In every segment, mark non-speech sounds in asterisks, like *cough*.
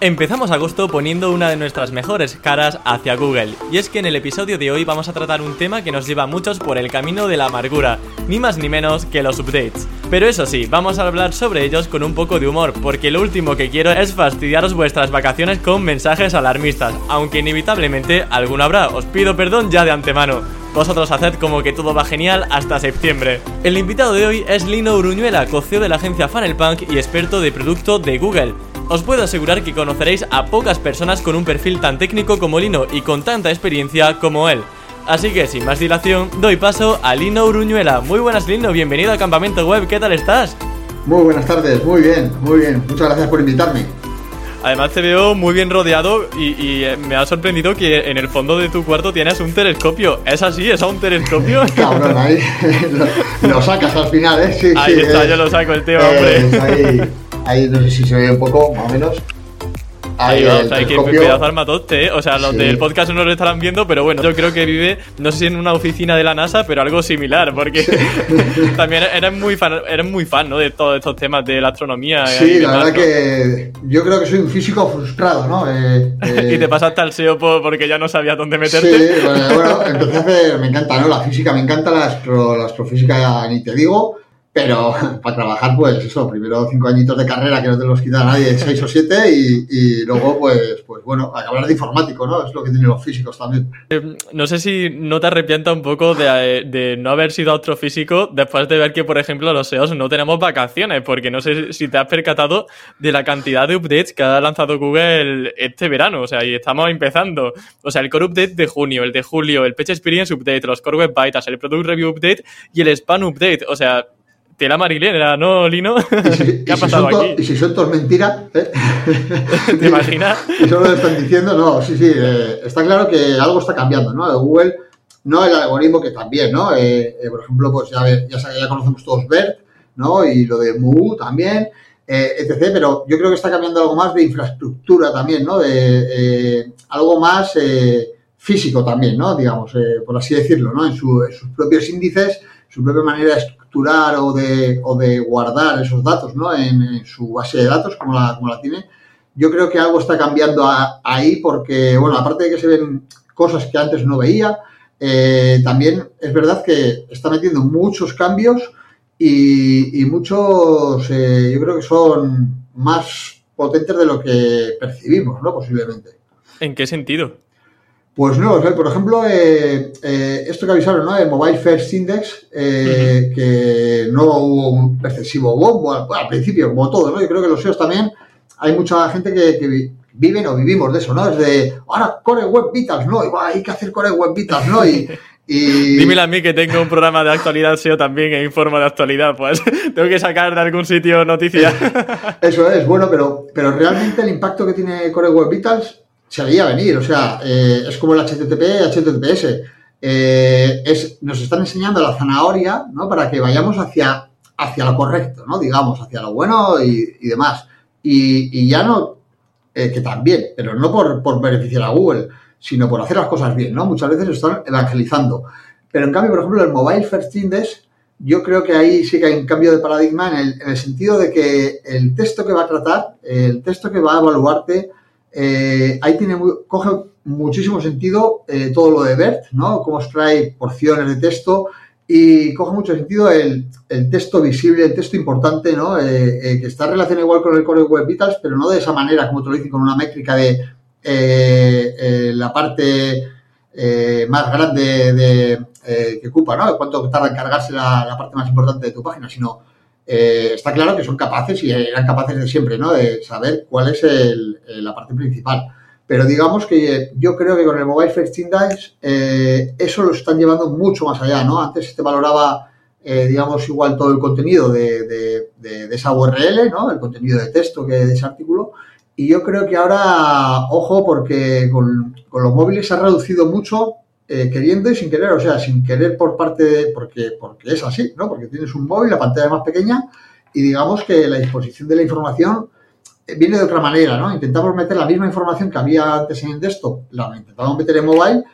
Empezamos agosto poniendo una de nuestras mejores caras hacia Google, y es que en el episodio de hoy vamos a tratar un tema que nos lleva muchos por el camino de la amargura, ni más ni menos que los updates. Pero eso sí, vamos a hablar sobre ellos con un poco de humor, porque lo último que quiero es fastidiaros vuestras vacaciones con mensajes alarmistas, aunque inevitablemente alguno habrá, os pido perdón ya de antemano. Vosotros haced como que todo va genial hasta septiembre. El invitado de hoy es Lino Uruñuela, coceo de la agencia Funnelpunk y experto de producto de Google. Os puedo asegurar que conoceréis a pocas personas con un perfil tan técnico como Lino y con tanta experiencia como él. Así que sin más dilación, doy paso a Lino Uruñuela. Muy buenas Lino, bienvenido a Campamento Web, ¿qué tal estás? Muy buenas tardes, muy bien, muy bien. Muchas gracias por invitarme. Además te veo muy bien rodeado y, eh, me ha sorprendido que en el fondo de tu cuarto tienes un telescopio. ¿Es así? ¿Es un telescopio? *laughs* Cabrón, ahí *laughs* *laughs* lo, sacas al final, ¿eh? Sí, ahí está, eh, yo lo saco el tío, hombre. Ahí, ahí no sé si se ve un poco, más o menos. Ahí, va, o sea, que pedazo armatoste, ¿eh? O sea, los del podcast no lo estarán viendo, pero bueno, yo creo que vive, no sé si en una oficina de la NASA, pero algo similar, porque *laughs* también eres muy fan, eres muy fan, ¿no? De todos estos temas de la astronomía. Sí, la verdad que yo creo que soy un físico frustrado, ¿no? Eh, eh, *laughs* y te pasaste al SEO porque ya no sabía dónde meterte. Sí, bueno, bueno entonces me encanta, ¿no? La física, me encanta la, astro, la astrofísica, ni te digo pero *laughs* para trabajar, pues eso, primero cinco añitos de carrera que no te los quita nadie, *laughs* seis o siete, y, luego, pues, pues bueno, acabar de informático, ¿no? Es lo que tienen los físicos también. Eh, no sé si no te arrepienta un poco de, de, no haber sido astrofísico después de ver que, por ejemplo, los SEOs no tenemos vacaciones, porque no sé si te has percatado de la cantidad de updates que ha lanzado Google este verano, o sea, y estamos empezando. O sea, el Core Update de junio, el de julio, el Page Experience Update, los Core Web Bytes, el Product Review Update y el Span Update, o sea tela marilera, ¿no, Lino? *laughs* ¿Qué ha pasado aquí? Y si son todos mentiras, ¿eh? *laughs* ¿te imaginas? *laughs* Eso lo están diciendo, no, sí, sí, eh, está claro que algo está cambiando, ¿no? Google, no el algoritmo que también, ¿no? Eh, por ejemplo, pues ya, ya, ya, conocemos todos BERT, ¿no? Y lo de MU también, etc. Pero yo creo que está cambiando algo más de infraestructura también, ¿no? De algo más físico también, ¿no? Digamos, por así decirlo, ¿no? En, en sus propios índices, su propia manera de o de, o de guardar esos datos ¿no? en, su base de datos, como la, como la tiene, yo creo que algo está cambiando ahí porque, bueno, aparte de que se ven cosas que antes no veía, eh, también es verdad que está metiendo muchos cambios y, muchos, eh, yo creo que son más potentes de lo que percibimos, ¿no? Posiblemente. ¿En qué sentido? Pues no, por ejemplo, eh, eh, esto que avisaron, ¿no? El Mobile First Index, eh, que no hubo un excesivo bombo al, principio, como todo, ¿no? Yo creo que los SEOs también, hay mucha gente que, viven o vivimos de eso, ¿no? Es de, ahora Core Web Vitals, ¿no? Y, hay que hacer Core Web Vitals, ¿no? Y, *laughs* Dímelo a mí que tengo un programa de actualidad SEO también e informo de actualidad, pues *laughs* tengo que sacar de algún sitio noticias. *laughs* Eso es, bueno, pero, pero realmente el impacto que tiene Core Web Vitals se veía venir. O sea, eh, es como el HTTP, HTTPS. Eh, es, nos están enseñando la zanahoria, ¿no? Para que vayamos hacia, hacia lo correcto, ¿no? Digamos, hacia lo bueno y, demás. Y, ya no, eh, que también, pero no por, por, beneficiar a Google, sino por hacer las cosas bien, ¿no? Muchas veces están evangelizando. Pero en cambio, por ejemplo, el Mobile First Index, yo creo que ahí sí que hay un cambio de paradigma en el, en el sentido de que el texto que va a tratar, el texto que va a evaluarte, eh, ahí tiene coge muchísimo sentido eh, todo lo de BERT, ¿no? Cómo extrae porciones de texto y coge mucho sentido el, texto visible, el texto importante, ¿no? Eh, que está relacionado igual con el Core Web Vitals, pero no de esa manera, como te lo dicen, con una métrica de la parte más grande de, que ocupa, ¿no? Cuánto tarda en cargarse la, la parte más importante de tu página, sino eh, está claro que son capaces y eran capaces de siempre, ¿no? De saber cuál es la parte principal. Pero digamos que yo creo que con el Mobile First Index eh, eso lo están llevando mucho más allá, ¿no? Antes se valoraba, eh, digamos, igual todo el contenido de, esa URL, ¿no? El contenido de texto que de ese artículo. Y yo creo que ahora, ojo, porque con, los móviles se ha reducido mucho eh, queriendo y sin querer, o sea, sin querer por parte de, porque, porque es así, ¿no? Porque tienes un móvil, la pantalla es más pequeña y digamos que la disposición de la información viene de otra manera, ¿no? Intentamos meter la misma información que había antes en desktop, la intentamos meter en mobile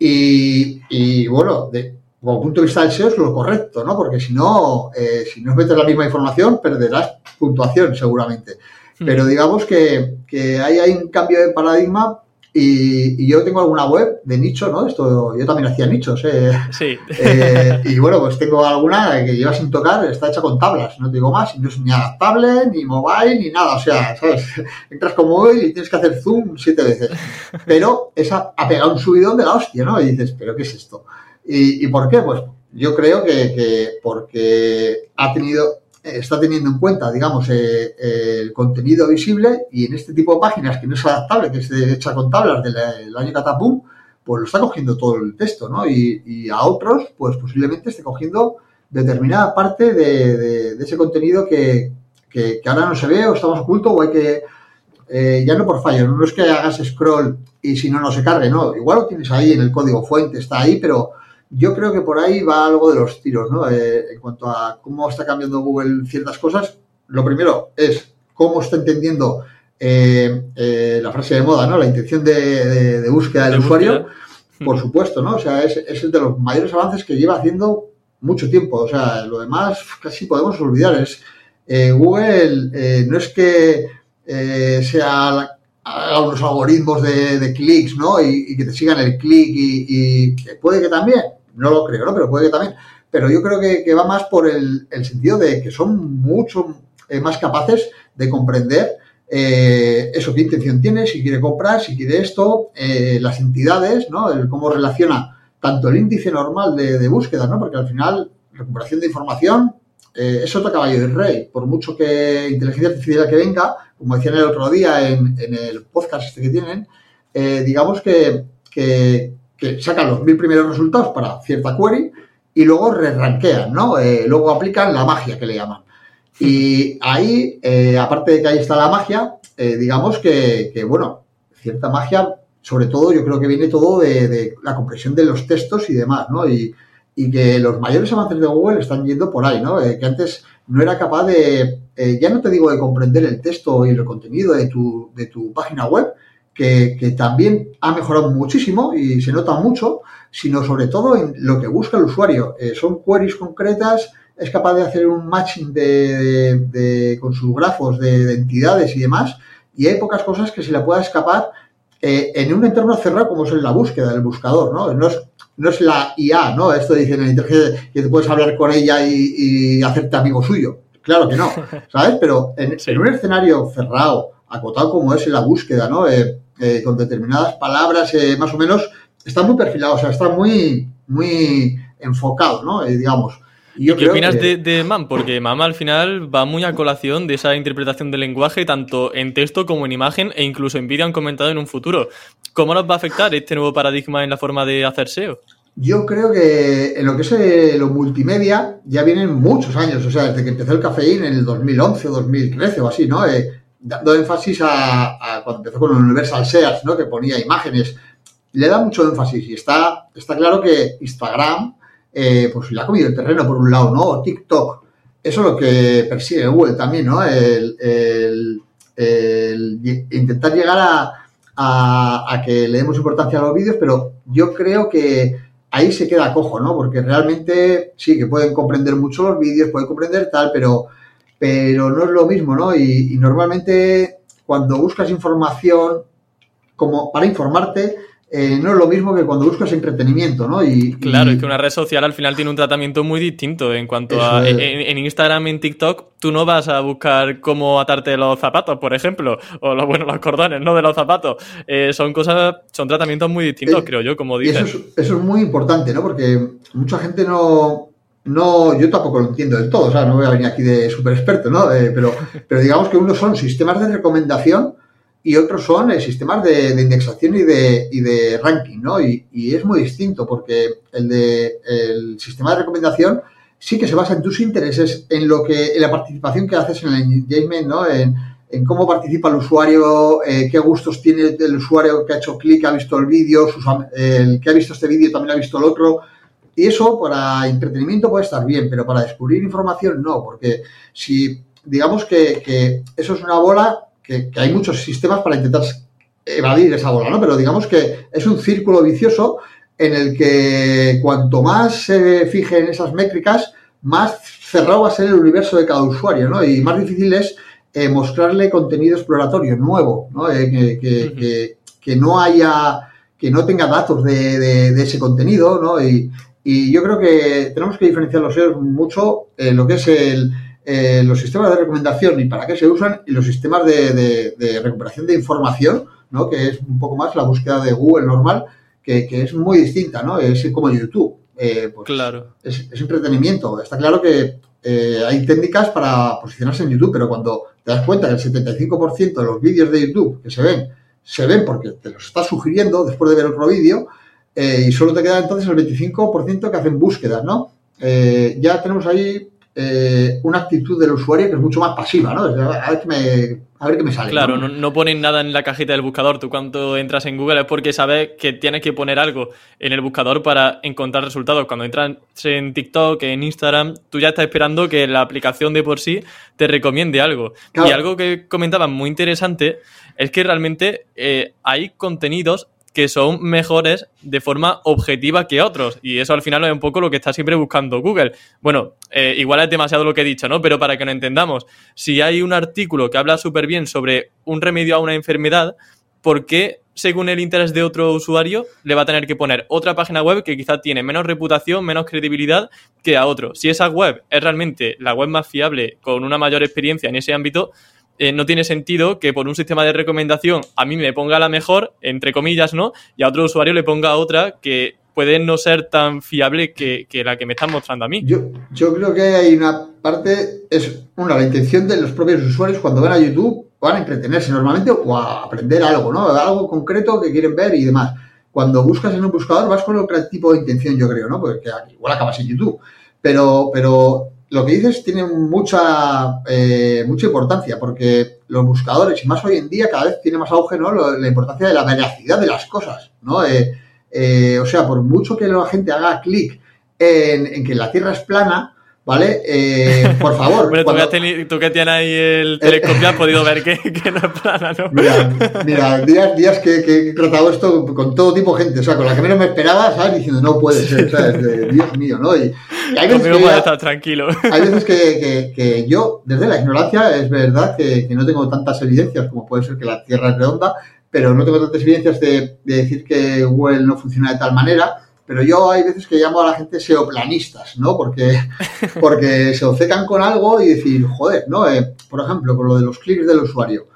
y, bueno, de, como punto de vista del SEO es lo correcto, ¿no? Porque si no, eh, si no metes la misma información, perderás puntuación seguramente. Hmm. Pero digamos que, que ahí hay un cambio de paradigma y, yo tengo alguna web de nicho, ¿no? Esto, yo también hacía nichos, ¿eh? Sí. *laughs* Eh, y bueno, pues tengo alguna que lleva sin tocar, está hecha con tablas, no te digo más, no es ni adaptable, ni mobile, ni nada. O sea, ¿sabes? *laughs* Entras con móvil y tienes que hacer zoom siete veces. Pero esa ha pegado un subidón de la hostia, ¿no? Y dices, ¿pero qué es esto? ¿Y, por qué? Pues yo creo que, que porque ha tenido está teniendo en cuenta, digamos, eh, el contenido visible y en este tipo de páginas que no es adaptable, que es hecha con tablas del año Catapum, pues lo está cogiendo todo el texto, ¿no? Y, a otros, pues posiblemente esté cogiendo determinada parte de, ese contenido que, ahora no se ve o estamos oculto o hay que, eh, ya no por fallo, no es que hagas scroll y si no, no se cargue, no, igual lo tienes ahí en el código fuente, está ahí, pero yo creo que por ahí va algo de los tiros, ¿no? Eh, en cuanto a cómo está cambiando Google ciertas cosas, lo primero es cómo está entendiendo eh, eh, la frase de moda, ¿no? La intención de, búsqueda del usuario, por supuesto, ¿no? O sea, es, es de los mayores avances que lleva haciendo mucho tiempo. O sea, lo demás casi podemos olvidar. Es Google no es que sea haga unos algoritmos de, clics, ¿no? Y, que te sigan el clic y, puede que también, no lo creo, ¿no? Pero puede que también. Pero yo creo que, va más por el, sentido de que son mucho eh, más capaces de comprender eh, eso, qué intención tiene, si quiere comprar, si quiere esto, eh, las entidades, ¿no? El cómo relaciona tanto el índice normal de, búsqueda, ¿no? Porque al final, recuperación de información es otro caballo del rey. Por mucho que inteligencia artificial que venga, como decían el otro día en, el podcast este que tienen, digamos que, que, que sacan los mil primeros resultados para cierta query y luego re-ranquean, ¿no? Eh, luego aplican la magia que le llaman. Y ahí, eh, aparte de que ahí está la magia, eh, digamos que, bueno, cierta magia, sobre todo yo creo que viene todo de, la compresión de los textos y demás, ¿no? Y, y, que los mayores avances de Google están yendo por ahí, ¿no? que antes no era capaz de, ya no te digo de comprender el texto y el contenido de tu, de tu página web, que, también ha mejorado muchísimo y se nota mucho, sino sobre todo en lo que busca el usuario. Eh, son queries concretas, es capaz de hacer un matching de, con sus grafos de, entidades y demás, y hay pocas cosas que se le pueda escapar eh, en un entorno cerrado como es la búsqueda del buscador, ¿no? No es, no es la IA, ¿no? Esto dicen en inteligencia que te puedes hablar con ella y, hacerte amigo suyo. Claro que no, *laughs* ¿sabes? Pero en, un escenario cerrado, acotado como es en la búsqueda, ¿no? Eh, eh, con determinadas palabras, eh, más o menos, está muy perfilado, o sea, está muy, muy enfocado, ¿no? Digamos. Y ¿Qué opinas de, de, MAM? Porque MAM al final va muy a colación de esa interpretación del lenguaje, tanto en texto como en imagen, e incluso en vídeo han comentado en un futuro. ¿Cómo nos va a afectar este nuevo paradigma en la forma de hacer SEO? Yo creo que en lo que es lo multimedia ya vienen muchos años, o sea, desde que empezó el cafeín en el 2011 o 2013 o así, ¿no? Dando énfasis a, cuando empezó con Universal Search, ¿no? que ponía imágenes, le da mucho énfasis y está, está claro que Instagram eh, pues le ha comido el terreno por un lado, ¿no? O TikTok. Eso es lo que persigue Google también, ¿no? El, intentar llegar a, a, que le demos importancia a los vídeos, pero yo creo que ahí se queda cojo, ¿no? Porque realmente sí que pueden comprender mucho los vídeos, pueden comprender tal, pero pero no es lo mismo, ¿no? Y, normalmente cuando buscas información como para informarte, eh, no es lo mismo que cuando buscas entretenimiento, ¿no? Y, claro, es que una red social al final tiene un tratamiento muy distinto en cuanto a... En, Instagram, en TikTok, tú no vas a buscar cómo atarte los zapatos, por ejemplo, o los, bueno, los cordones, ¿no? De los zapatos. Eh, son cosas, son tratamientos muy distintos, creo yo, como dices. Eso es, eso es muy importante, ¿no? Porque mucha gente no, no, yo tampoco lo entiendo del todo, o sea, no voy a venir aquí de súper experto, ¿no? Eh, pero, pero digamos que unos son sistemas de recomendación y otros son eh, sistemas de, indexación y de, y de ranking, ¿no? Y, es muy distinto porque el, de, el sistema de recomendación sí que se basa en tus intereses, en lo que, en la participación que haces en el engagement, ¿no? En, en cómo participa el usuario, eh, qué gustos tiene el usuario que ha hecho clic, ha visto el vídeo, el que ha visto este vídeo también ha visto el otro. Y eso para entretenimiento puede estar bien, pero para descubrir información no, porque si digamos que, eso es una bola, que, hay muchos sistemas para intentar evadir esa bola, ¿no? Pero digamos que es un círculo vicioso en el que cuanto más se fije en esas métricas, más cerrado va a ser el universo de cada usuario, ¿no? Y más difícil es eh, mostrarle contenido exploratorio nuevo, ¿no? Eh, que, que, no haya, que no tenga datos de, ese contenido, ¿no? Y, yo creo que tenemos que diferenciar los SEO mucho en lo que es el, eh, los sistemas de recomendación y para qué se usan y los sistemas de, recuperación de información, ¿no? Que es un poco más la búsqueda de Google normal, que, es muy distinta, ¿no? Es como YouTube. Pues claro. Es, es entretenimiento. Está claro que eh, hay técnicas para posicionarse en YouTube, pero cuando te das cuenta que el 75% de los vídeos de YouTube que se ven, se ven porque te los está sugiriendo después de ver otro vídeo, eh, y solo te queda entonces el 25% que hacen búsquedas, ¿no? Eh, ya tenemos ahí una actitud del usuario que es mucho más pasiva, ¿no? A ver qué me, a ver qué me sale. Claro, no, no ponen nada en la cajita del buscador. Tú cuando entras en Google es porque sabes que tienes que poner algo en el buscador para encontrar resultados. Cuando entras en TikTok, en Instagram, tú ya estás esperando que la aplicación de por sí te recomiende algo. Y algo que comentaban muy interesante es que realmente eh, hay contenidos que son mejores de forma objetiva que otros. Y eso al final es un poco lo que está siempre buscando Google. Bueno, eh, igual es demasiado lo que he dicho, ¿no? Pero para que lo entendamos, si hay un artículo que habla súper bien sobre un remedio a una enfermedad, ¿por qué, según el interés de otro usuario, le va a tener que poner otra página web que quizá tiene menos reputación, menos credibilidad que a otro? Si esa web es realmente la web más fiable, con una mayor experiencia en ese ámbito, eh, no tiene sentido que por un sistema de recomendación a mí me ponga la mejor, entre comillas, ¿no? Y a otro usuario le ponga otra que puede no ser tan fiable que, la que me están mostrando a mí. Yo, yo creo que hay una parte, es una, la intención de los propios usuarios cuando van a YouTube van a entretenerse normalmente o a aprender algo, ¿no? Algo concreto que quieren ver y demás. Cuando buscas en un buscador vas con otro tipo de intención, yo creo, ¿no? Porque igual acabas en YouTube. Pero, pero lo que dices tiene mucha, eh, mucha importancia, porque los buscadores, y más hoy en día, cada vez tiene más auge ¿no? la importancia de la veracidad de las cosas. ¿no? Eh, eh, o sea, por mucho que la gente haga clic en, en, que la Tierra es plana, ¿Vale? Eh, por favor. tú, que tienes ahí el telescopio has *laughs* podido ver que, no es plana, ¿no? Mira, *laughs* días, días que, he tratado esto con todo tipo de gente, o sea, con la que menos me esperaba, ¿sabes? Diciendo, no puede ser, ¿sabes? Dios mío, ¿no? Y, *laughs* hay veces que, estar tranquilo. Hay veces que, que, yo, desde la ignorancia, es verdad que, no tengo tantas evidencias como puede ser que la Tierra es redonda, pero no tengo tantas evidencias de, de decir que Google no funciona de tal manera pero yo hay veces que llamo a la gente seoplanistas, ¿no? Porque, *laughs* porque se obcecan con algo y decir, joder, ¿no? Eh, por ejemplo, con lo de los clics del usuario.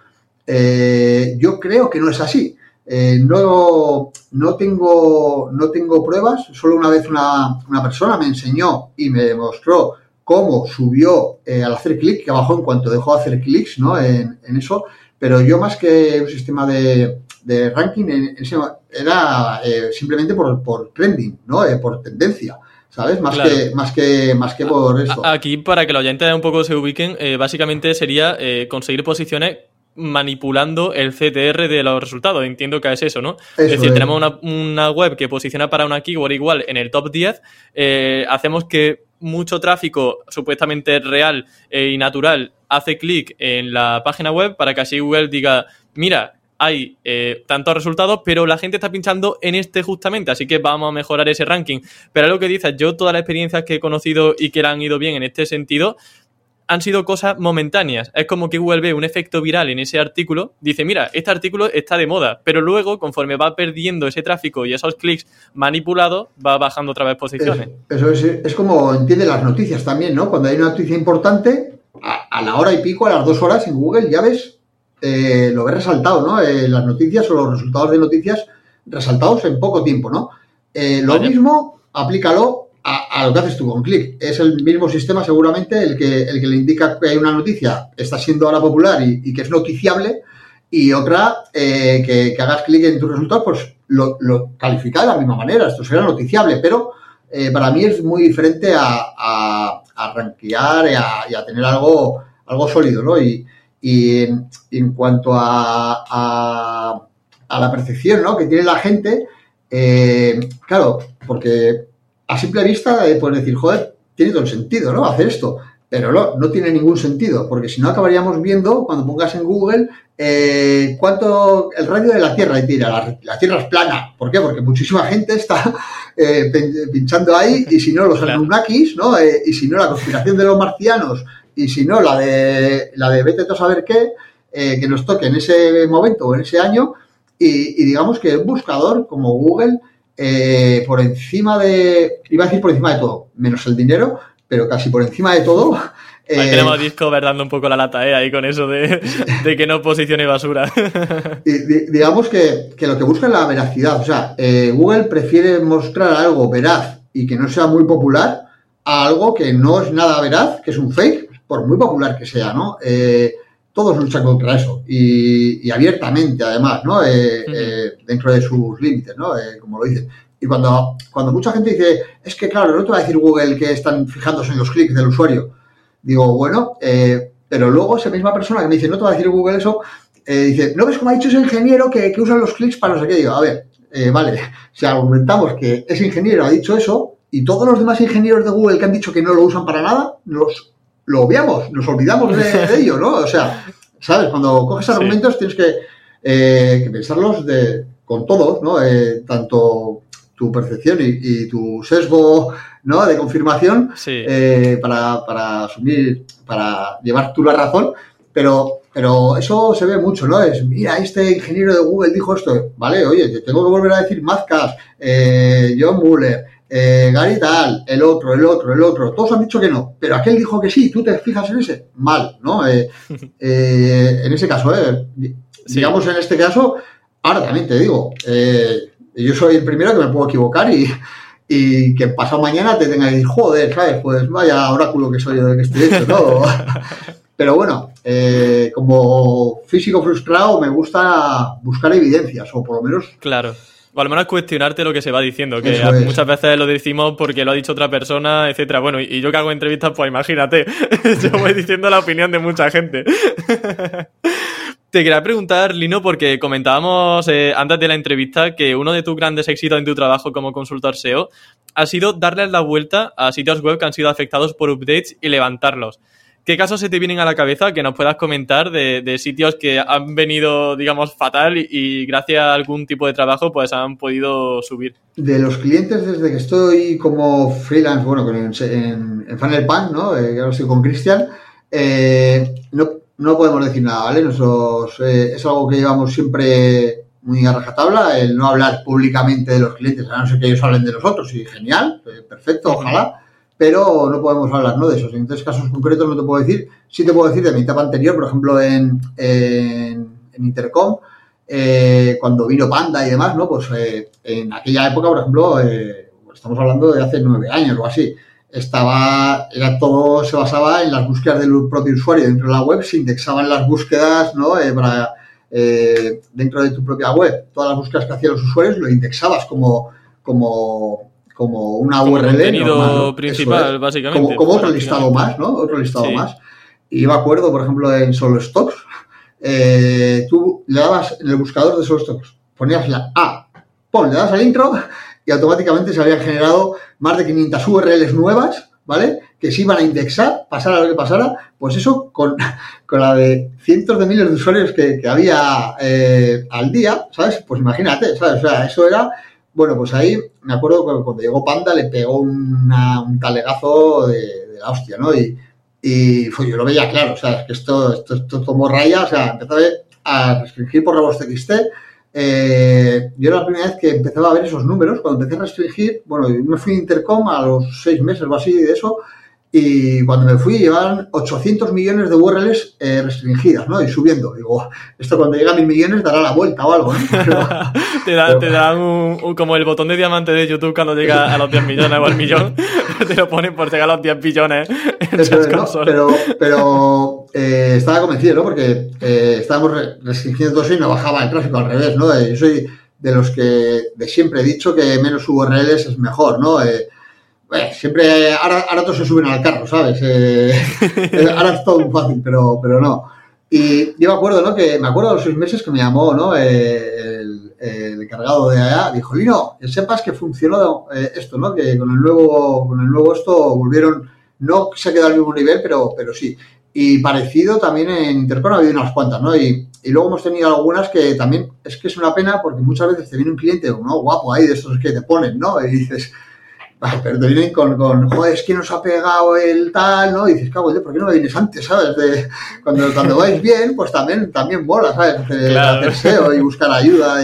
Eh, yo creo que no es así. Eh, no, no, tengo, no tengo pruebas. Solo una vez una, persona me enseñó y me mostró cómo subió al hacer clic, que bajó en cuanto dejó de hacer clics ¿no? en, eso. Pero yo más que un sistema de, de ranking era eh, simplemente por, por, trending, ¿no? Eh, por tendencia. ¿Sabes? Más, que, más, que, más que por esto. Aquí, para que los oyentes un poco se ubiquen, eh, básicamente sería conseguir posiciones manipulando el CTR de los resultados. Entiendo que es eso, ¿no? es decir, tenemos una, una, web que posiciona para una keyword igual en el top 10, hacemos que mucho tráfico supuestamente real y natural hace clic en la página web para que así Google diga, mira, hay eh, tantos resultados, pero la gente está pinchando en este justamente, así que vamos a mejorar ese ranking. Pero lo que dices, yo todas las experiencias que he conocido y que han ido bien en este sentido, han sido cosas momentáneas. Es como que Google ve un efecto viral en ese artículo, dice, mira, este artículo está de moda, pero luego, conforme va perdiendo ese tráfico y esos clics manipulados, va bajando otra vez posiciones. Eso, es, como entiende las noticias también, ¿no? Cuando hay una noticia importante, a, a, la hora y pico, a las dos horas en Google, ya ves eh, lo ves resaltado, ¿no? Eh, las noticias o los resultados de noticias resaltados en poco tiempo, ¿no? Eh, lo mismo, aplícalo a, lo que haces tú con clic. Es el mismo sistema seguramente el que, el que le indica que hay una noticia, está siendo ahora popular y, que es noticiable, y otra que, hagas clic en tus resultados, pues lo, lo califica de la misma manera. Esto será noticiable, pero para mí es muy diferente a, a, a y a, tener algo, algo sólido, ¿no? Y, en, cuanto a, a, la percepción ¿no? que tiene la gente, eh, claro, porque a simple vista puedes decir, joder, tiene todo el sentido, ¿no? Hacer esto. Pero no, no tiene ningún sentido, porque si no acabaríamos viendo, cuando pongas en Google, eh, cuánto el radio de la Tierra y tira, la, Tierra es plana. ¿Por qué? Porque muchísima gente está eh, pinchando ahí y si no los Anunnakis, ¿no? Eh, y si no la conspiración de los marcianos y si no la de la de vete a saber qué, que nos toque en ese momento o en ese año y, digamos que un buscador como Google por encima de, iba a decir por encima de todo, menos el dinero, pero casi por encima de todo, *laughs* Ahí tenemos Disco dando un poco la lata, ¿eh? Ahí con eso de, que no posicione basura. *laughs* digamos que, lo que busca es la veracidad. O sea, eh, Google prefiere mostrar algo veraz y que no sea muy popular a algo que no es nada veraz, que es un fake, por muy popular que sea, ¿no? Eh, todos luchan contra eso y, abiertamente, además, ¿no? Eh, dentro de sus límites, ¿no? como lo dicen. Y cuando, cuando mucha gente dice, es que claro, no te va a decir Google que están fijándose en los clics del usuario Digo, bueno, eh, pero luego esa misma persona que me dice, no te va a decir Google eso, eh, dice, ¿no ves cómo ha dicho ese ingeniero que, que usa los clics para no sé qué? Digo, a ver, eh, vale, *laughs* si argumentamos que ese ingeniero ha dicho eso y todos los demás ingenieros de Google que han dicho que no lo usan para nada, los, lo obviamos, nos olvidamos *laughs* de, ello, ¿no? O sea, ¿sabes? Cuando coges argumentos tienes que, que pensarlos de, con todos, ¿no? tanto tu percepción y, tu sesgo ¿no? de confirmación eh, para, para, asumir, para llevar tú la razón, pero, pero eso se ve mucho, ¿no? Es, mira, este ingeniero de Google dijo esto, vale, oye, te tengo que volver a decir Mazcas, eh, John Muller, eh, Gary Tal, el otro, el otro, el otro, todos han dicho que no, pero aquel dijo que sí, tú te fijas en ese, mal, ¿no? *laughs* en ese caso, digamos en este caso, ahora también te digo, yo soy el primero que me puedo equivocar y, y que pasado mañana te tenga que decir, joder, ¿sabes? Pues vaya oráculo que soy yo de que estoy hecho, ¿no? *laughs* Pero bueno, eh, como físico frustrado me gusta buscar evidencias, o por lo menos... Claro. O al menos cuestionarte lo que se va diciendo, que muchas veces lo decimos porque lo ha dicho otra persona, etcétera. Bueno, y yo que hago entrevistas, pues imagínate, *laughs* yo voy diciendo la opinión de mucha gente. *laughs* Te quería preguntar, Lino, porque comentábamos eh, antes de la entrevista que uno de tus grandes éxitos en tu trabajo como consultor SEO ha sido darles la vuelta a sitios web que han sido afectados por updates y levantarlos. ¿Qué casos se te vienen a la cabeza que nos puedas comentar de, sitios que han venido, digamos, fatal y, gracias a algún tipo de trabajo pues han podido subir? De los clientes desde que estoy como freelance, bueno, en, en, en Pan, ¿no? Eh, ahora estoy con Cristian, eh, no, no podemos decir nada, ¿vale? Nosotros, eh, es algo que llevamos siempre muy a rajatabla, el no hablar públicamente de los clientes, a no ser que ellos hablen de nosotros, y genial, eh, perfecto, ojalá, pero no podemos hablar ¿no? de esos. En tres casos concretos no te puedo decir, sí te puedo decir de mi etapa anterior, por ejemplo, en, en, Intercom, eh, cuando vino Panda y demás, ¿no? Pues en aquella época, por ejemplo, estamos hablando de hace nueve años o así, estaba, era todo se basaba en las búsquedas del propio usuario dentro de la web, se indexaban las búsquedas, ¿no? Eh, para, eh, dentro de tu propia web, todas las búsquedas que hacían los usuarios lo indexabas como, como, como una URL. Contenido principal, básicamente. Como, otro listado más, ¿no? Otro listado más. Y me acuerdo, por ejemplo, en Solo Stocks, eh, tú le dabas en el buscador de Solo Stocks, ponías la A, pon, le das al intro y automáticamente se habían generado más de 500 URLs nuevas, ¿vale? Que se iban a indexar, pasara lo que pasara, pues eso con, *laughs* con la de cientos de miles de usuarios que, había eh, al día, ¿sabes? Pues imagínate, ¿sabes? O sea, eso era, bueno, pues ahí me acuerdo que cuando llegó Panda le pegó un talegazo de, la hostia, ¿no? Y, y yo lo veía claro, o sea, es que esto, esto, esto tomó raya, o sea, empezó a restringir por la TXT, eh, yo era la primera vez que empezaba a ver esos números. Cuando empecé a restringir, bueno, me fui a Intercom a los seis meses o así de eso, y cuando me fui llevaban 800 millones de URLs eh, restringidas, ¿no? Y subiendo. Digo, esto cuando llega a mil millones dará la vuelta o algo, ¿no? *laughs* te, dan un, como el botón de diamante de YouTube cuando llega a los 10 millones o al millón. *laughs* te lo ponen por llegar a los 10 billones. pero, pero eh, estaba convencido, ¿no? Porque eh, estábamos restringiendo todo eso y no bajaba el tráfico al revés, ¿no? yo soy de los que de siempre he dicho que menos URLs es mejor, ¿no? Siempre, ahora, ahora todos se suben al carro, ¿sabes? ahora es todo muy fácil, pero, pero no. Y yo me acuerdo, ¿no? Que me acuerdo de los seis meses que me llamó, ¿no? el, el, encargado de allá, dijo, Lino, que sepas que funcionó esto, ¿no? Que con el nuevo, con el nuevo esto volvieron, no se ha quedado al mismo nivel, pero, pero sí. Y parecido también en Intercom ha habido unas cuantas, ¿no? Y, y, luego hemos tenido algunas que también es que es una pena porque muchas veces te viene un cliente, ¿no? Guapo ahí de estos que te ponen, ¿no? Y dices, pero te vienen con, con, joder, es que nos ha pegado el tal, ¿no? Y dices, cabrón, ¿por qué no me vienes antes, sabes? De, cuando, cuando vais bien, pues también, también mola, ¿sabes? De, hacer SEO y buscar ayuda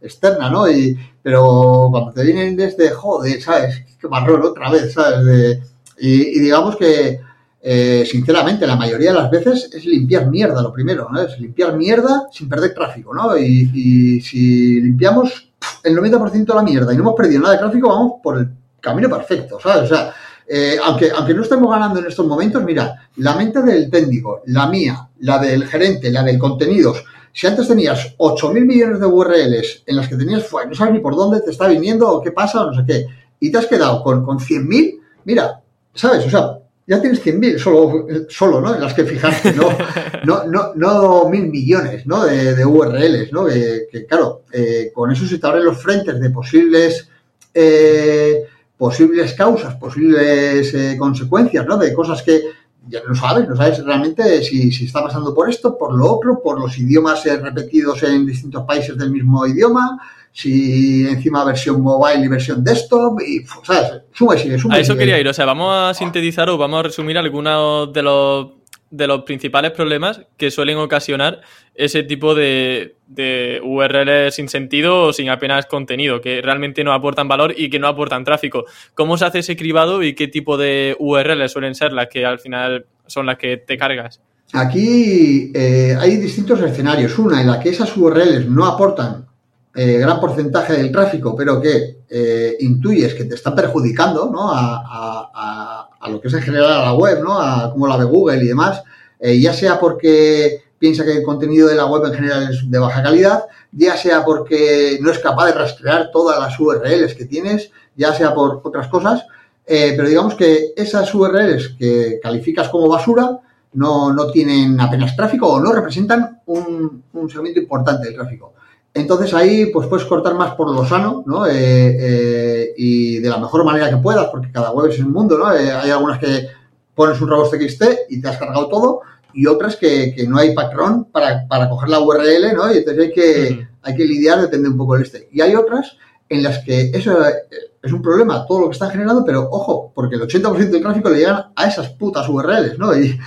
externa, ¿no? Y, pero cuando te vienen desde, joder, ¿sabes? Qué marrón otra vez, ¿sabes? De, y, y digamos que eh, sinceramente, la mayoría de las veces es limpiar mierda lo primero, ¿no? Es limpiar mierda sin perder tráfico, ¿no? Y, si limpiamos el 90% de la mierda y no hemos perdido nada de tráfico, vamos por el camino perfecto, ¿sabes? O sea, eh, aunque, aunque no estemos ganando en estos momentos, mira, la mente del técnico, la mía, la del gerente, la del contenidos, si antes tenías 8.000 millones de URLs en las que tenías, pues, no sabes ni por dónde te está viniendo o qué pasa o no sé qué, y te has quedado con, con 100.000, mira, ¿sabes? O sea, ya tienes 100.000 solo, solo, ¿no? En las que fijaste, no, *laughs* no, no, no mil millones, ¿no? De, URLs, ¿no? Que, claro, eh, con eso se te abren los frentes de posibles, eh, posibles causas, posibles eh, consecuencias, ¿no? De cosas que ya no sabes, no sabes realmente si, si, está pasando por esto, por lo otro, por los idiomas repetidos en distintos países del mismo idioma, si encima versión mobile y versión desktop, y, ¿sabes? Suma y sigue, A eso quería ir, o sea, vamos a sintetizar o vamos a resumir algunos de los, de los principales problemas que suelen ocasionar ese tipo de, de URLs sin sentido o sin apenas contenido, que realmente no aportan valor y que no aportan tráfico. ¿Cómo se hace ese cribado y qué tipo de URLs suelen ser las que al final son las que te cargas? Aquí eh, hay distintos escenarios. Una en la que esas URLs no aportan eh, gran porcentaje del tráfico, pero que eh, intuyes que te está perjudicando ¿no? a, lo que es en general a la web, ¿no? a cómo la ve Google y demás, ya sea porque piensa que el contenido de la web en general es de baja calidad, ya sea porque no es capaz de rastrear todas las URLs que tienes, ya sea por otras cosas, pero digamos que esas URLs que calificas como basura no, no tienen apenas tráfico o no representan un, un segmento importante del tráfico. Entonces ahí pues puedes cortar más por lo sano, ¿no? Eh, eh, y de la mejor manera que puedas, porque cada web es un mundo, ¿no? Eh, hay algunas que pones un robot TXT y te has cargado todo, y otras que, no hay patrón para, para, coger la URL, ¿no? Y entonces hay que, hay que lidiar, depende un poco del este. Y hay otras en las que eso es un problema, todo lo que está generando, pero ojo, porque el 80% del tráfico le llegan a esas putas URLs, ¿no? Y,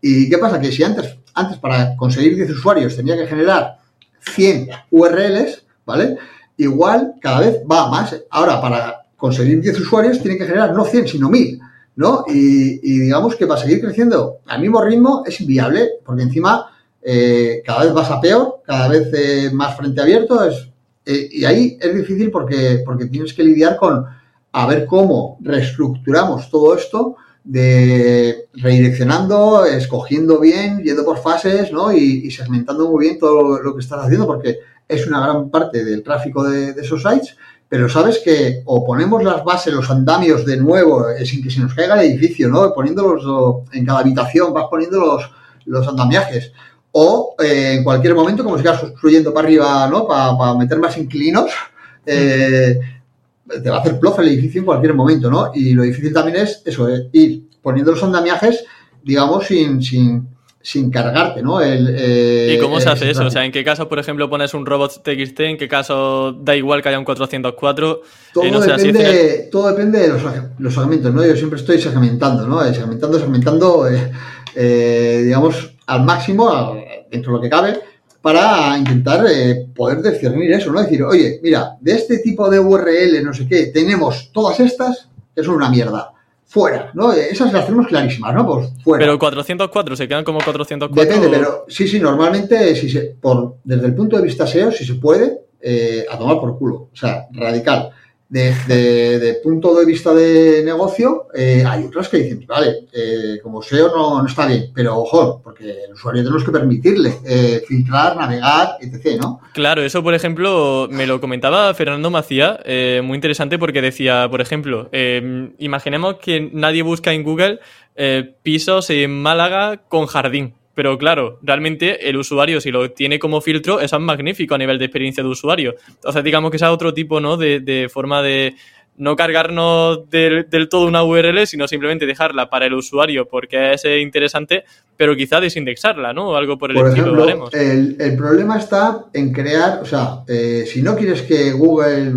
y ¿qué pasa? Que si antes, antes para conseguir 10 usuarios tenía que generar 100 URLs, ¿vale? Igual cada vez va más. Ahora, para conseguir 10 usuarios, tiene que generar no 100, sino 1000, ¿no? Y, digamos que para seguir creciendo al mismo ritmo es inviable, porque encima eh, cada vez vas a peor, cada vez eh, más frente abierto, es, eh, y ahí es difícil porque, porque tienes que lidiar con a ver cómo reestructuramos todo esto de redireccionando, escogiendo bien, yendo por fases, ¿no? Y, segmentando muy bien todo lo, que estás haciendo, porque es una gran parte del tráfico de, esos sites, pero sabes que o ponemos las bases, los andamios de nuevo, eh, sin que se nos caiga el edificio, ¿no? Poniéndolos en cada habitación, vas poniendo los, los andamiajes. O eh, en cualquier momento, como si vas construyendo para arriba, ¿no? Para meter más inclinos, eh, te va a hacer plof el edificio en cualquier momento, ¿no? Y lo difícil también es eso, ir poniendo los andamiajes, digamos, sin, sin cargarte, ¿no? El, eh, ¿Y cómo se hace eso? O sea, ¿en qué caso, por ejemplo, pones un robot TXT? ¿En qué caso da igual que haya un 404? Todo, eh, depende, todo depende de los, los, segmentos, ¿no? Yo siempre estoy segmentando, ¿no? Segmentando, segmentando, digamos, al máximo, dentro de lo que cabe, para intentar eh, poder discernir eso, ¿no? Decir, oye, mira, de este tipo de URL, no sé qué, tenemos todas estas que son una mierda. Fuera, ¿no? Esas las tenemos clarísimas, ¿no? Pues fuera. Pero 404, ¿se quedan como 404? Depende, pero sí, sí, normalmente, si se, por, desde el punto de vista SEO, si se puede, eh, a tomar por culo. O sea, radical. De, punto de vista de negocio, eh, hay otras que dicen, vale, eh, como SEO no, no, está bien, pero ojo, porque el usuario tenemos que permitirle eh, filtrar, navegar, etc., ¿no? Claro, eso, por ejemplo, me lo comentaba Fernando Macía, eh, muy interesante porque decía, por ejemplo, eh, imaginemos que nadie busca en Google eh, pisos en Málaga con jardín. Pero claro, realmente el usuario, si lo tiene como filtro, eso es magnífico a nivel de experiencia de usuario. Entonces, digamos que es otro tipo ¿no? de, de forma de no cargarnos del, del, todo una URL, sino simplemente dejarla para el usuario porque es interesante, pero quizá desindexarla, ¿no? O algo por el por estilo. Ejemplo, el, el, problema está en crear, o sea, eh, si no quieres que Google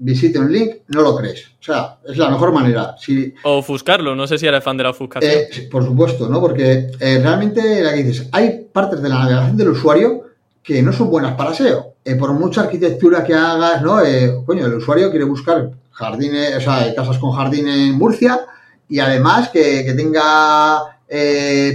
visite un link, no lo crees. O sea, es la mejor manera. Si, o ofuscarlo, no sé si eres fan de la ofuscación. Eh, por supuesto, ¿no? Porque eh, realmente, la que dices, hay partes de la navegación del usuario que no son buenas para SEO. Eh, por mucha arquitectura que hagas, ¿no? coño, el usuario quiere buscar jardines, o sea, casas con jardín en Murcia y además que, que tenga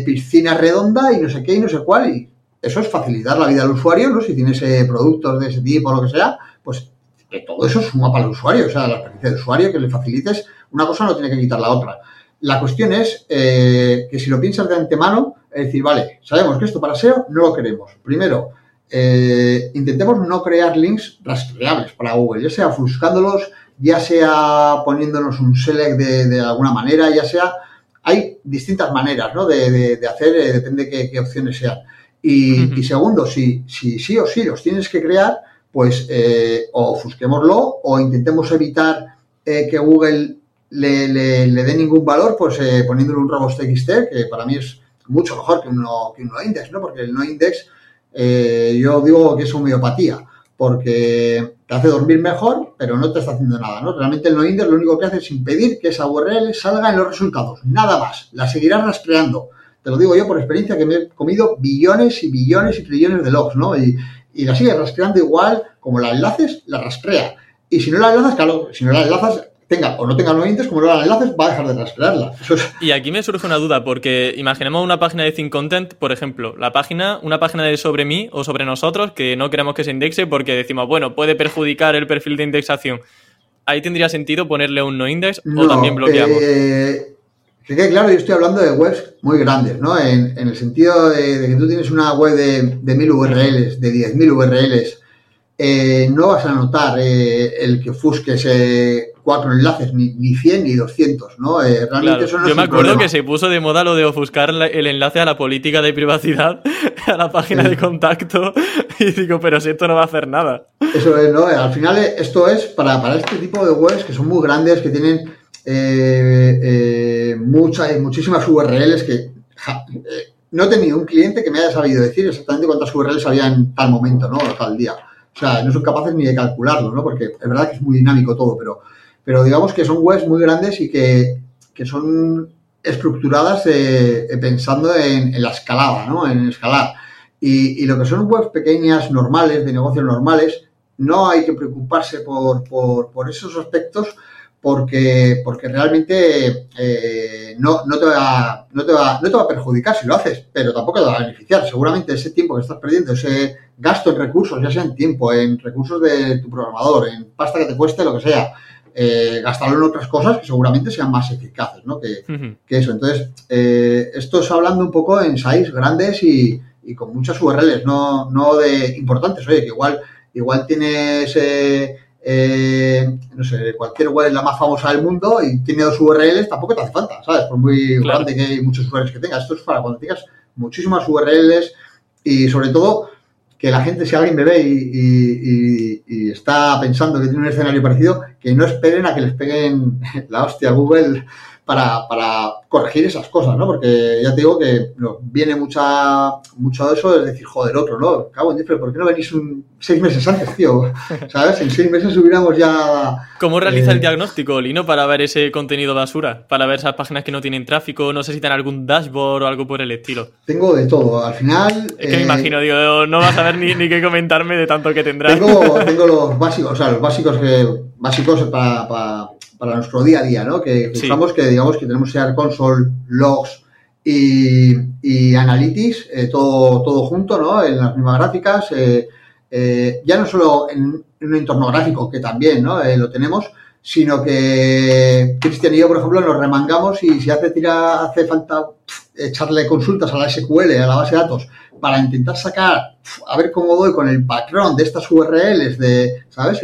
piscina redonda y no sé qué y no sé cuál. Y eso es facilitar la vida al usuario, ¿no? Si tienes productos de ese tipo o lo que sea, pues que todo eso suma para el usuario, o sea, la experiencia del usuario, que le facilites, una cosa no tiene que quitar la otra. La cuestión es eh, que si lo piensas de antemano, es decir, vale, sabemos que esto para SEO no lo queremos. Primero, eh, intentemos no crear links rastreables para Google, ya sea ofuscándolos, ya sea poniéndonos un select de, de alguna manera, ya sea... Hay distintas maneras ¿no? de, de, de hacer, eh, depende de qué, qué, opciones sean. Y, uh -huh. y segundo, si, si sí o sí los tienes que crear, pues eh, o ofusquémoslo o intentemos evitar eh, que Google le, le, le, dé ningún valor, pues eh, poniéndole un robots TXT, que para mí es mucho mejor que un no, que un no index, ¿no? Porque el no index, eh, yo digo que es homeopatía, porque te hace dormir mejor, pero no te está haciendo nada, ¿no? Realmente el no index lo único que hace es impedir que esa URL salga en los resultados, nada más, la seguirás rastreando. Te lo digo yo por experiencia que me he comido billones y billones y trillones de logs, ¿no? Y, y la sigue rastreando igual, como la enlaces, la rastrea. Y si no la enlazas, claro, si no la enlazas, tenga o no tenga oyentes, como no la enlaces, va a dejar de rastrearla. Es... Y aquí me surge una duda, porque imaginemos una página de Think Content, por ejemplo, la página, una página de sobre mí o sobre nosotros, que no queremos que se indexe porque decimos, bueno, puede perjudicar el perfil de indexación. ¿Ahí tendría sentido ponerle un no index no, o también bloqueamos? Eh... Que quede claro, yo estoy hablando de webs muy grandes, ¿no? En, en el sentido de, de, que tú tienes una web de, de 1000 URLs, de 10.000 URLs, eh, no vas a notar eh, el que ofusques eh, cuatro enlaces, ni, ni 100 ni 200, ¿no? Realmente claro. eso no Yo es me acuerdo problema. que se puso de moda lo de ofuscar la, el enlace a la política de privacidad, *laughs* a la página Sí. de contacto, *laughs* y digo, pero si esto no va a hacer nada. Eso es, ¿no? Al final esto es para, para este tipo de webs que son muy grandes, que tienen eh, eh, muchas, muchísimas URLs que eh, no he tenido un cliente que me haya sabido decir exactamente cuántas URLs había en tal momento, ¿no? O tal día. O sea, no son capaces ni de calcularlo, ¿no? Porque es verdad que es muy dinámico todo, pero, pero digamos que son webs muy grandes y que, que son estructuradas pensando en, en, la escalada, ¿no? En escalar. Y, y, lo que son webs pequeñas, normales, de negocios normales, no hay que preocuparse por, por, por esos aspectos porque, porque realmente eh, no, no, te va, no, te va, no te va a perjudicar si lo haces, pero tampoco te va a beneficiar. Seguramente ese tiempo que estás perdiendo, ese gasto en recursos, ya sea en tiempo, en recursos de tu programador, en pasta que te cueste, lo que sea, eh, gastarlo en otras cosas que seguramente sean más eficaces ¿no? que, uh -huh. que eso. Entonces, eh, esto es hablando un poco en size grandes y, y, con muchas URLs, no, no de importantes. Oye, que igual, igual tienes eh, eh, no sé, cualquier web es la más famosa del mundo y tiene dos URLs, tampoco te hace falta, ¿sabes? Por muy claro. grande que hay muchos URLs que tengas. Esto es para cuando tengas muchísimas URLs y sobre todo que la gente, si alguien me ve y, y, y, está pensando que tiene un escenario parecido, que no esperen a que les peguen *laughs* la hostia a Google para, para corregir esas cosas, ¿no? Porque ya te digo que viene mucha, mucho de eso, es decir, joder, otro, ¿no? Cabo en ¿por qué no venís un, seis meses antes, tío? *laughs* ¿Sabes? En seis meses hubiéramos ya... ¿Cómo realiza eh... el diagnóstico, Lino, para ver ese contenido basura? Para ver esas páginas que no tienen tráfico, no sé si tienen algún dashboard o algo por el estilo. Tengo de todo, al final... Es que eh... me imagino, digo, no vas a ver ni, ni qué comentarme de tanto que tendrás. Tengo, *laughs* tengo los básicos, o sea, los básicos que, básicos para, para para nuestro día a día, ¿no? Que, sí. usamos que digamos que tenemos Sear Console, Logs y, y Analytics, eh, todo, todo junto, ¿no? En las mismas gráficas. Eh, eh, ya no solo en, en, un entorno gráfico, que también, ¿no? Eh, lo tenemos, sino que Cristian y yo, por ejemplo, nos remangamos y si hace, tira, hace falta echarle consultas a la SQL, a la base de datos, para intentar sacar, a ver cómo doy con el patrón de estas URLs, de, ¿sabes?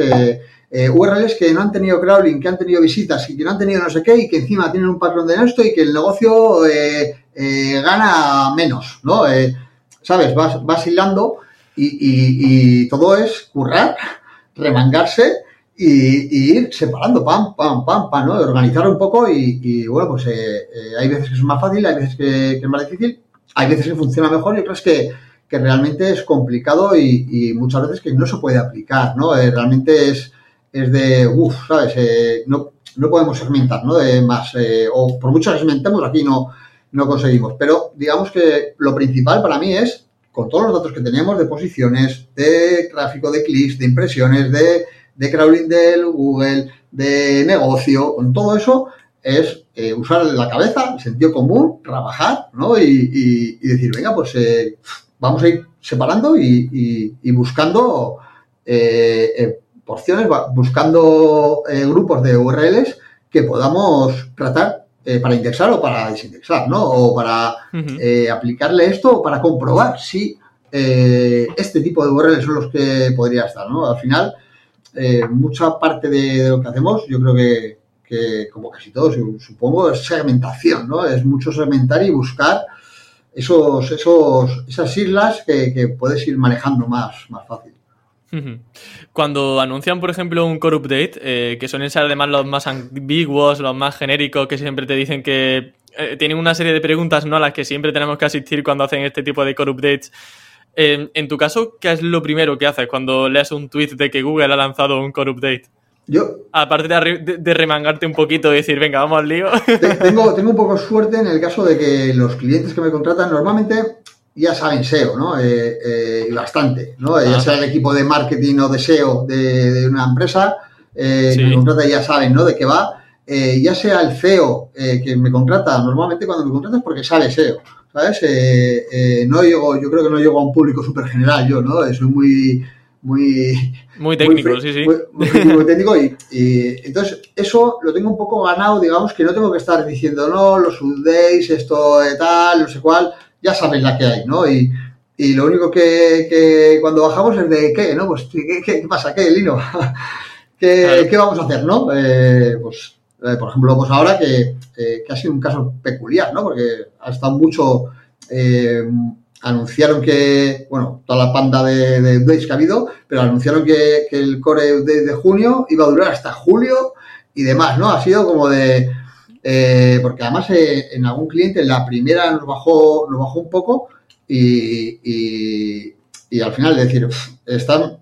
Eh, eh, URLs que no han tenido crawling, que han tenido visitas y que no han tenido no sé qué y que encima tienen un patrón de esto y que el negocio eh, gana menos, ¿no? ¿Sabes? Vas, hilando y, todo es currar, *laughs* remangarse y, ir separando, pam, pam, pam, pam, ¿no? Organizar un poco y, bueno, pues hay veces que es más fácil, hay veces que es más difícil hay veces que funciona mejor y otras que, realmente es complicado y, muchas veces que no se puede aplicar, ¿no? Eh, realmente es, es de, uff, ¿sabes? Eh, no, no podemos segmentar, ¿no? De más, eh, o por mucho que segmentemos, aquí no, no conseguimos. Pero digamos que lo principal para mí es, con todos los datos que tenemos de posiciones, de tráfico, de clics, de impresiones, de, de crawling del Google, de negocio, con todo eso, es eh, usar la cabeza, el sentido común, trabajar, ¿no? Y, decir, venga, pues eh, vamos a ir separando y, buscando eh, porciones, buscando grupos de URLs que podamos tratar para indexar o para desindexar, ¿no? O para aplicarle esto o para comprobar si este tipo de URLs son los que podría estar, ¿no? Al final, mucha parte de lo que hacemos, yo creo que que como casi todos, supongo, es segmentación, ¿no? Es mucho segmentar y buscar esos, esos, esas islas que, puedes ir manejando más, más fácil. Cuando anuncian, por ejemplo, un core update, eh, que suelen ser además los más ambiguos, los más genéricos, que siempre te dicen que eh, tienen una serie de preguntas no a las que siempre tenemos que asistir cuando hacen este tipo de core updates. Eh, en tu caso, ¿qué es lo primero que haces cuando lees un tweet de que Google ha lanzado un core update? Yo, Aparte de, remangarte un poquito y decir, venga, vamos al lío. *laughs* Tengo, tengo un poco suerte en el caso de que los clientes que me contratan normalmente ya saben SEO, ¿no? Eh, eh, y bastante, ¿no? Ya sea el equipo de marketing o de SEO de, una empresa eh, que me contrata ya saben, ¿no? De qué va. ya sea el CEO que me contrata, normalmente cuando me contrata es porque sabe SEO, ¿sabes? no llego, yo creo que no llego a un público súper general yo, ¿no? Soy muy muy... Muy técnico, sí, sí. Muy, técnico y, entonces eso lo tengo un poco ganado, digamos, que no tengo que estar diciendo, no, los updates, esto tal, no sé cuál, ya sabéis la que hay, ¿no? Y, lo único que, cuando bajamos es de, ¿qué? ¿No? Pues, ¿qué, pasa? ¿Qué, Lino? *laughs* ¿Qué, vamos a hacer, no? Eh, pues, eh, por ejemplo, pues ahora que, que, ha sido un caso peculiar, ¿no? Porque ha estado mucho... Eh, anunciaron que, bueno, toda la panda de, de updates que ha habido, pero anunciaron que, el core update de junio iba a durar hasta julio y demás, ¿no? Ha sido como de... Eh, porque además eh, en algún cliente la primera nos bajó, nos bajó un poco y, y, y al final decir, están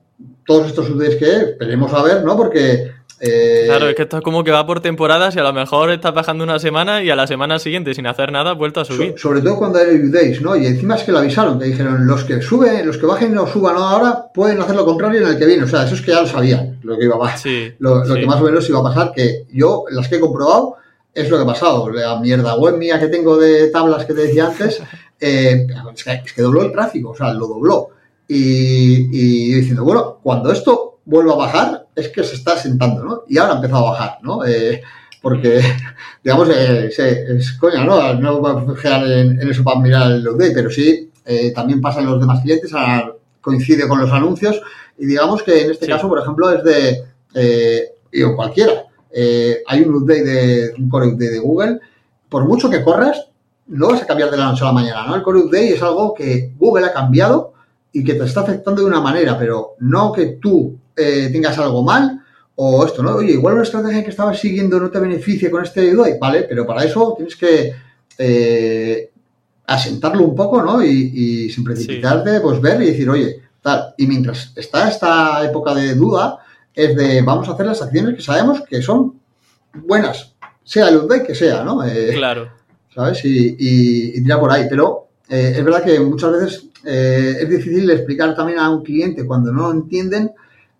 todos estos updates que esperemos a ver, ¿no? Porque eh, claro, es que esto es como que va por temporadas y a lo mejor estás bajando una semana y a la semana siguiente, sin hacer nada, vuelto a subir. sobre todo cuando hay days, ¿no? Y encima es que lo avisaron, que dijeron, los que suben, los que bajen o suban ahora, pueden hacer lo contrario en el que viene. O sea, eso es que ya lo sabían, lo que iba a pasar. lo, que más o menos iba a pasar, que yo, las que he comprobado, es lo que ha pasado. La mierda web mía que tengo de tablas que te decía antes, *laughs* eh, es, que, dobló el tráfico, o sea, lo dobló. Y, y diciendo, bueno, cuando esto vuelva a bajar, es que se está sentando, ¿no? Y ahora ha empezado a bajar, ¿no? Eh, porque, *laughs* digamos, eh, es coña, ¿no? No voy a fijar en, eso para mirar el update, pero sí, eh, también pasa en los demás clientes, coincide con los anuncios, y digamos que en este caso, por ejemplo, es de, eh, o cualquiera, hay un update de, un core update de Google, por mucho que corras, no vas a cambiar de la noche a la mañana, ¿no? El core update es algo que Google ha cambiado y que te está afectando de una manera, pero no que tú eh, tengas algo mal o esto, ¿no? Oye, igual una estrategia que estabas siguiendo no te beneficia con este IDOI, ¿vale? Pero para eso tienes que eh, asentarlo un poco, ¿no? Y, sin precipitarte, pues ver y decir, oye, tal. Y mientras está esta época de duda, es de vamos a hacer las acciones que sabemos que son buenas, sea el UDOI que sea, ¿no? Eh, claro. ¿Sabes? Y, y, tira por ahí. Pero es verdad que muchas veces es difícil explicar también a un cliente cuando no entienden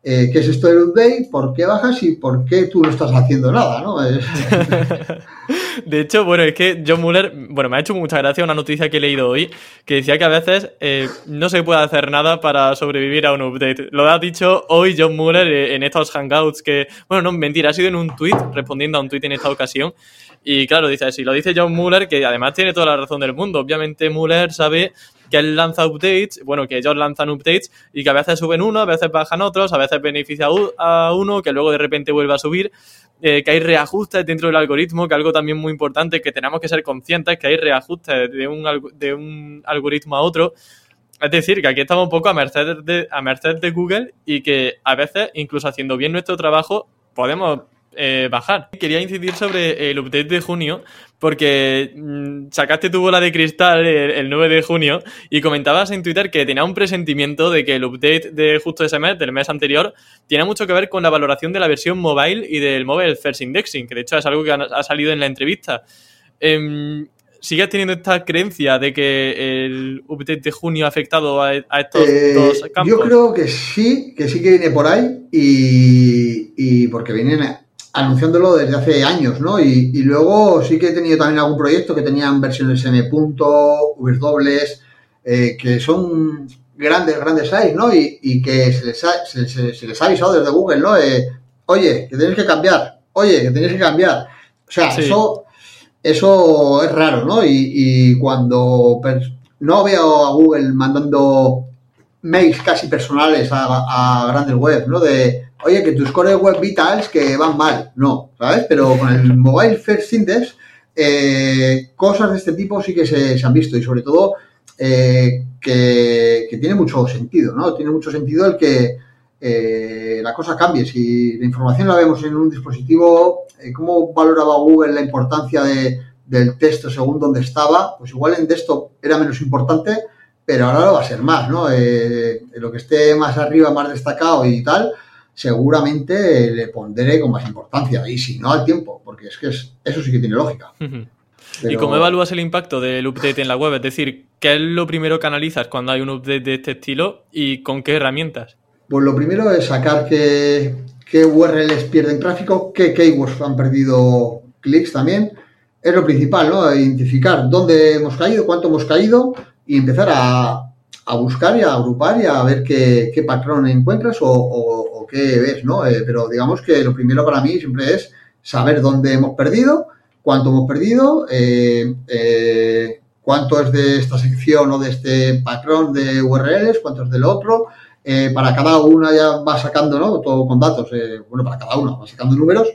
eh, qué es esto del update, por qué bajas y por qué tú no estás haciendo nada, ¿no? *laughs* de hecho, bueno, es que John Muller, bueno, me ha hecho mucha gracia una noticia que he leído hoy, que decía que a veces eh, no se puede hacer nada para sobrevivir a un update. Lo ha dicho hoy John Muller eh, en estos hangouts que, bueno, no, mentira, ha sido en un tweet, respondiendo a un tweet en esta ocasión. Y claro, dice si lo dice John Muller, que además tiene toda la razón del mundo. Obviamente Muller sabe que él lanza updates, bueno, que ellos lanzan updates y que a veces suben uno, a veces bajan otros, a veces beneficia a uno, que luego de repente vuelve a subir, eh, que hay reajustes dentro del algoritmo, que algo también muy importante, que tenemos que ser conscientes, que hay reajustes de un, de un algoritmo a otro. Es decir, que aquí estamos un poco a merced, de, a merced de Google y que a veces, incluso haciendo bien nuestro trabajo, podemos eh, bajar. Quería incidir sobre el update de junio, porque mm, sacaste tu bola de cristal el, 9 de junio y comentabas en Twitter que tenía un presentimiento de que el update de justo ese mes, del mes anterior, tiene mucho que ver con la valoración de la versión mobile y del mobile first indexing, que de hecho es algo que ha, salido en la entrevista. Em, ¿Sigues teniendo esta creencia de que el update de junio ha afectado a, estos eh, dos campos? Yo creo que sí, que sí que viene por ahí y, y porque vienen anunciándolo desde hace años, ¿no? Y, luego sí que he tenido también algún proyecto que tenían versiones M. dobles, eh, que son grandes, grandes size, ¿no? Y, que se les, ha, se, les, ha avisado desde Google, ¿no? Eh, oye, que tenéis que cambiar, oye, que tenéis que cambiar. O sea, eso, eso es raro, ¿no? Y, cuando no veo a Google mandando mails casi personales a, a grandes webs, ¿no? De oye, que tus core web vitals que van mal. No, ¿sabes? Pero con el Mobile First Index, eh, cosas de este tipo sí que se, han visto y sobre todo eh, que, tiene mucho sentido, ¿no? Tiene mucho sentido el que eh, la cosa cambie. Si la información la vemos en un dispositivo, ¿cómo valoraba Google la importancia del texto según donde estaba? Pues igual en desktop era menos importante, pero ahora lo va a ser más, ¿no? lo que esté más arriba, más destacado y tal, seguramente le pondré con más importancia. Y si no, al tiempo, porque es que eso sí que tiene lógica. ¿Y cómo evalúas el impacto del update en la web? Es decir, ¿qué es lo primero que analizas cuando hay un update de este estilo y con qué herramientas? Pues lo primero es sacar qué, qué URLs pierden tráfico, qué keywords han perdido clics también. Es lo principal, ¿no? Identificar dónde hemos caído, cuánto hemos caído y empezar a, a buscar y a agrupar y a ver qué, qué patrón encuentras o, qué ves, ¿no? Eh, pero digamos que lo primero para mí siempre es saber dónde hemos perdido, cuánto hemos perdido, eh, eh, cuánto es de esta sección o de este patrón de URLs, cuánto es del otro. para cada una ya va sacando, ¿no? Todo con datos. bueno, para cada uno va sacando números.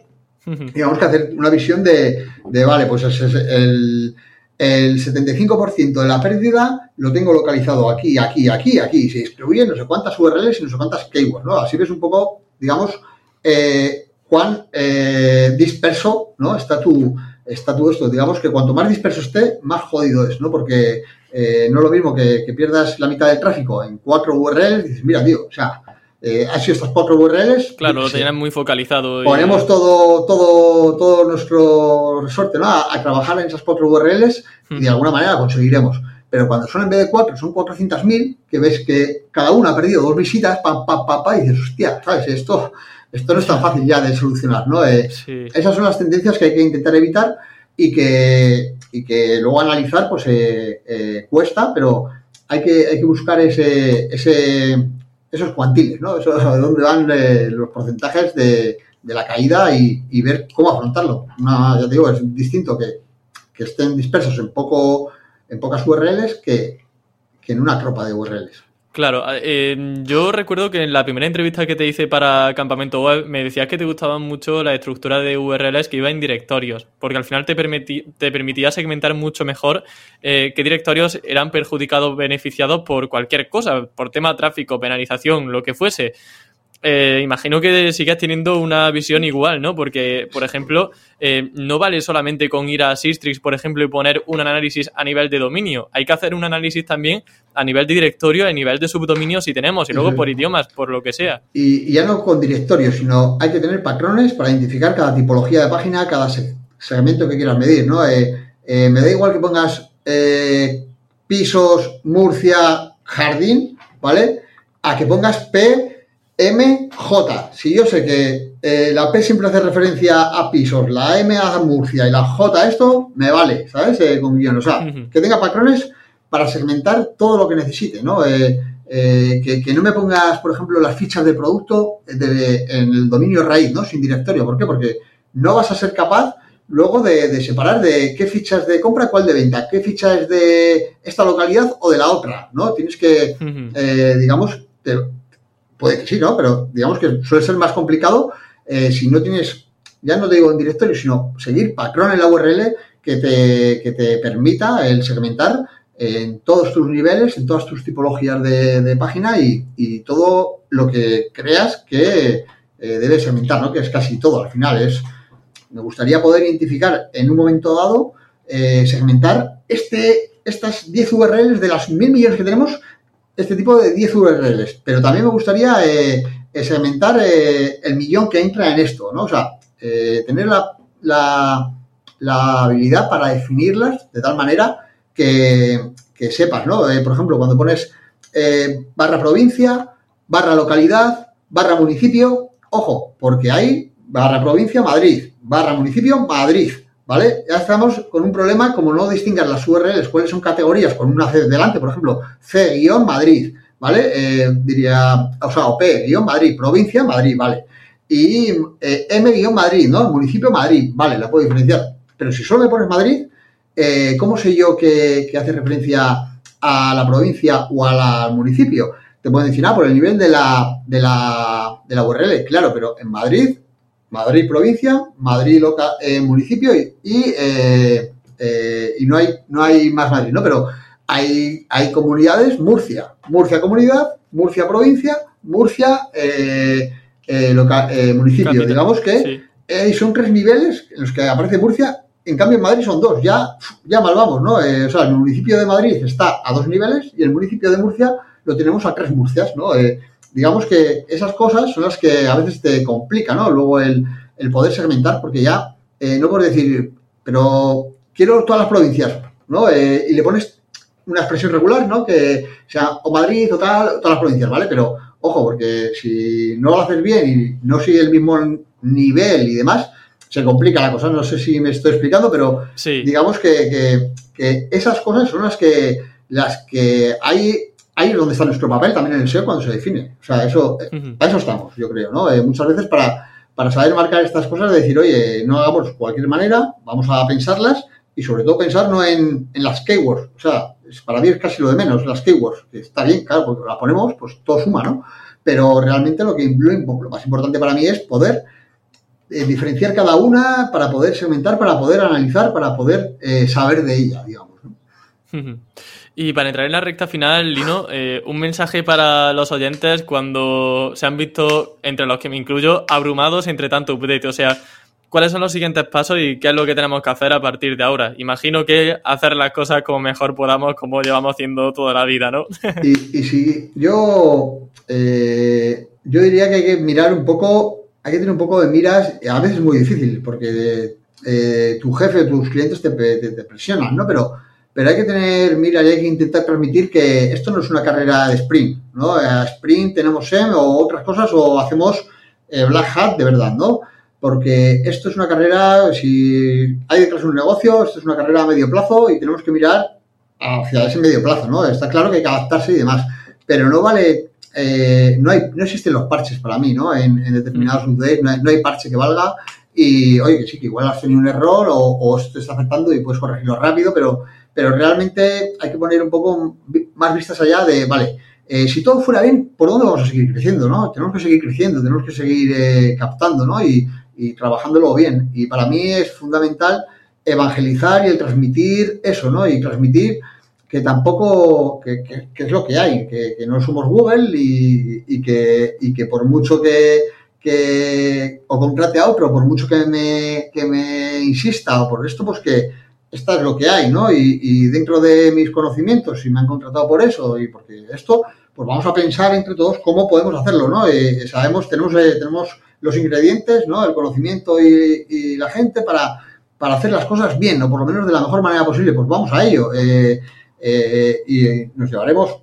Y vamos a hacer una visión de, de vale, pues es el el 75% de la pérdida lo tengo localizado aquí, aquí, aquí, aquí. Se distribuye no sé cuántas URLs y no sé cuántas keywords, ¿no? Así ves un poco, digamos, eh, cuán eh, disperso, ¿no? Está tu, está todo esto. Digamos que cuanto más disperso esté, más jodido es, ¿no? Porque eh, no es lo mismo que, que, pierdas la mitad del tráfico en cuatro URLs y dices, mira, tío, o sea, eh, han sido estas cuatro URLs. Claro, lo tenían muy focalizado. Ponemos todo, todo, todo nuestro resorte a, trabajar en esas cuatro URLs y de alguna manera conseguiremos. Pero cuando son en vez de cuatro, son 400.000, que ves que cada una ha perdido dos visitas, pa, pa, pa, pa, y dices, hostia, ¿sabes? Esto, esto no es tan fácil ya de solucionar, ¿no? Eh, esas son las tendencias que hay que intentar evitar y que, y que luego analizar, pues eh, cuesta, pero hay que, hay que buscar ese, ese esos cuantiles, ¿no? Eso, de dónde van eh, los porcentajes de, la caída y, ver cómo afrontarlo. ya te digo, es distinto que, estén dispersos en poco en pocas URLs que, que en una tropa de URLs. Claro, eh, yo recuerdo que en la primera entrevista que te hice para Campamento Web me decías que te gustaba mucho la estructura de URLs que iba en directorios, porque al final te, permitía segmentar mucho mejor eh, qué directorios eran perjudicados beneficiados por cualquier cosa, por tema tráfico, penalización, lo que fuese. Eh, imagino que sigas teniendo una visión igual, ¿no? Porque, por ejemplo, eh, no vale solamente con ir a Sistrix, por ejemplo, y poner un análisis a nivel de dominio. Hay que hacer un análisis también a nivel de directorio, a nivel de subdominio si tenemos, y luego por idiomas, por lo que sea. Y, ya no con directorio, sino hay que tener patrones para identificar cada tipología de página, cada segmento que quieras medir, ¿no? Eh, me da igual que pongas pisos, Murcia, jardín, ¿vale? A que pongas P MJ. Si yo sé que eh, la P siempre hace referencia a pisos, la M a Murcia y la J esto, me vale, ¿sabes? Eh, con guion. O sea, que tenga patrones para segmentar todo lo que necesite, ¿no? Eh, que, no me pongas, por ejemplo, las fichas de producto en el dominio raíz, ¿no? Sin directorio. ¿Por qué? Porque no vas a ser capaz luego de, separar de qué fichas de compra, cuál de venta, qué ficha es de esta localidad o de la otra, ¿no? Tienes que, digamos, puede que sí, ¿no? Pero digamos que suele ser más complicado eh, si no tienes, ya no te digo en directorio, sino seguir patrón en la URL que te, te permita el segmentar en todos tus niveles, en todas tus tipologías de, página y, todo lo que creas que eh, debe segmentar, ¿no? Que es casi todo al final. Es, me gustaría poder identificar en un momento dado, eh, segmentar este, estas 10 URLs de las mil millones que tenemos este tipo de 10 URLs, pero también me gustaría eh, segmentar eh, el millón que entra en esto, ¿no? O sea, eh, tener la, habilidad para definirlas de tal manera que, sepas, ¿no? por ejemplo, cuando pones barra provincia, barra localidad, barra municipio, ojo, porque hay barra provincia Madrid, barra municipio Madrid, ¿vale? Ya estamos con un problema como no distingas las URLs, cuáles son categorías con una C delante, por ejemplo, C-Madrid, ¿vale? Eh, diría, o sea, o P-Madrid, provincia, Madrid, ¿vale? Y eh, M-Madrid, ¿no? Municipio, Madrid, ¿vale? La puedo diferenciar. Pero si solo me pones Madrid, eh, ¿cómo sé yo que, hace referencia a la provincia o al municipio? Te pueden decir, ah, por el nivel de la, de la, de la URL, claro, pero en Madrid Madrid provincia, Madrid local, eh, municipio y, eh, eh, y, no, hay, no hay más Madrid, ¿no? Pero hay, hay comunidades, Murcia, Murcia comunidad, Murcia provincia, Murcia municipio. Digamos que son tres niveles en los que aparece Murcia, en cambio en Madrid son dos, ya, ya mal vamos, ¿no? o sea, el municipio de Madrid está a dos niveles y el municipio de Murcia lo tenemos a tres Murcias, ¿no? Digamos que esas cosas son las que a veces te complican, ¿no? Luego el, poder segmentar, porque ya eh, no puedes decir, pero quiero todas las provincias, ¿no? Eh, y le pones una expresión regular, ¿no? Que sea o Madrid o tal, todas las provincias, ¿vale? Pero ojo, porque si no lo haces bien y no sigue el mismo nivel y demás, se complica la cosa. No sé si me estoy explicando, pero digamos que, que esas cosas son las que las que hay ahí es donde está nuestro papel también en el SEO cuando se define. O sea, eso, a eso estamos, yo creo, ¿no? Eh, muchas veces para, para saber marcar estas cosas, decir, oye, no hagamos cualquier manera, vamos a pensarlas y sobre todo pensar no en, las keywords. O sea, para mí es casi lo de menos, las keywords, está bien, claro, porque la ponemos, pues todo suma, ¿no? Pero realmente lo que lo más importante para mí es poder eh, diferenciar cada una para poder segmentar, para poder analizar, para poder eh, saber de ella, digamos. Y para entrar en la recta final, Lino, eh, un mensaje para los oyentes cuando se han visto, entre los que me incluyo, abrumados entre tanto update. O sea, ¿cuáles son los siguientes pasos y qué es lo que tenemos que hacer a partir de ahora? Imagino que hacer las cosas como mejor podamos, como llevamos haciendo toda la vida, ¿no? *laughs* y, y yo, eh, yo diría que hay que mirar un poco, hay que tener un poco de miras, a veces es muy difícil porque eh, tu jefe o tus clientes te, te presionan, ¿no? Pero pero hay que tener, mira, hay que intentar transmitir que esto no es una carrera de sprint, ¿no? A sprint tenemos SEM o otras cosas o hacemos eh, Black Hat de verdad, ¿no? Porque esto es una carrera, si hay detrás un negocio, esto es una carrera a medio plazo y tenemos que mirar hacia ese medio plazo, ¿no? Está claro que hay que adaptarse y demás, pero no vale, eh, no, hay, no existen los parches para mí, ¿no? En, determinados no hay, no hay parche que valga y, oye, que sí, que igual has tenido un error o, o te está afectando y puedes corregirlo rápido, pero pero realmente hay que poner un poco más vistas allá de, vale, eh, si todo fuera bien, ¿por dónde vamos a seguir creciendo? ¿no? Tenemos que seguir creciendo, tenemos que seguir eh, captando ¿no? y, trabajándolo bien. Y para mí es fundamental evangelizar y el transmitir eso, ¿no? Y transmitir que tampoco, que, es lo que hay, que, no somos Google y, que, y que por mucho que, que o contrate a otro, por mucho que me, que me insista o por esto, pues que esta es lo que hay, ¿no? Y, dentro de mis conocimientos, si me han contratado por eso y porque esto, pues vamos a pensar entre todos cómo podemos hacerlo, ¿no? Eh, sabemos, tenemos, eh, tenemos los ingredientes, ¿no? El conocimiento y, la gente para, para, hacer las cosas bien, o por lo menos de la mejor manera posible, pues vamos a ello. Eh, y nos llevaremos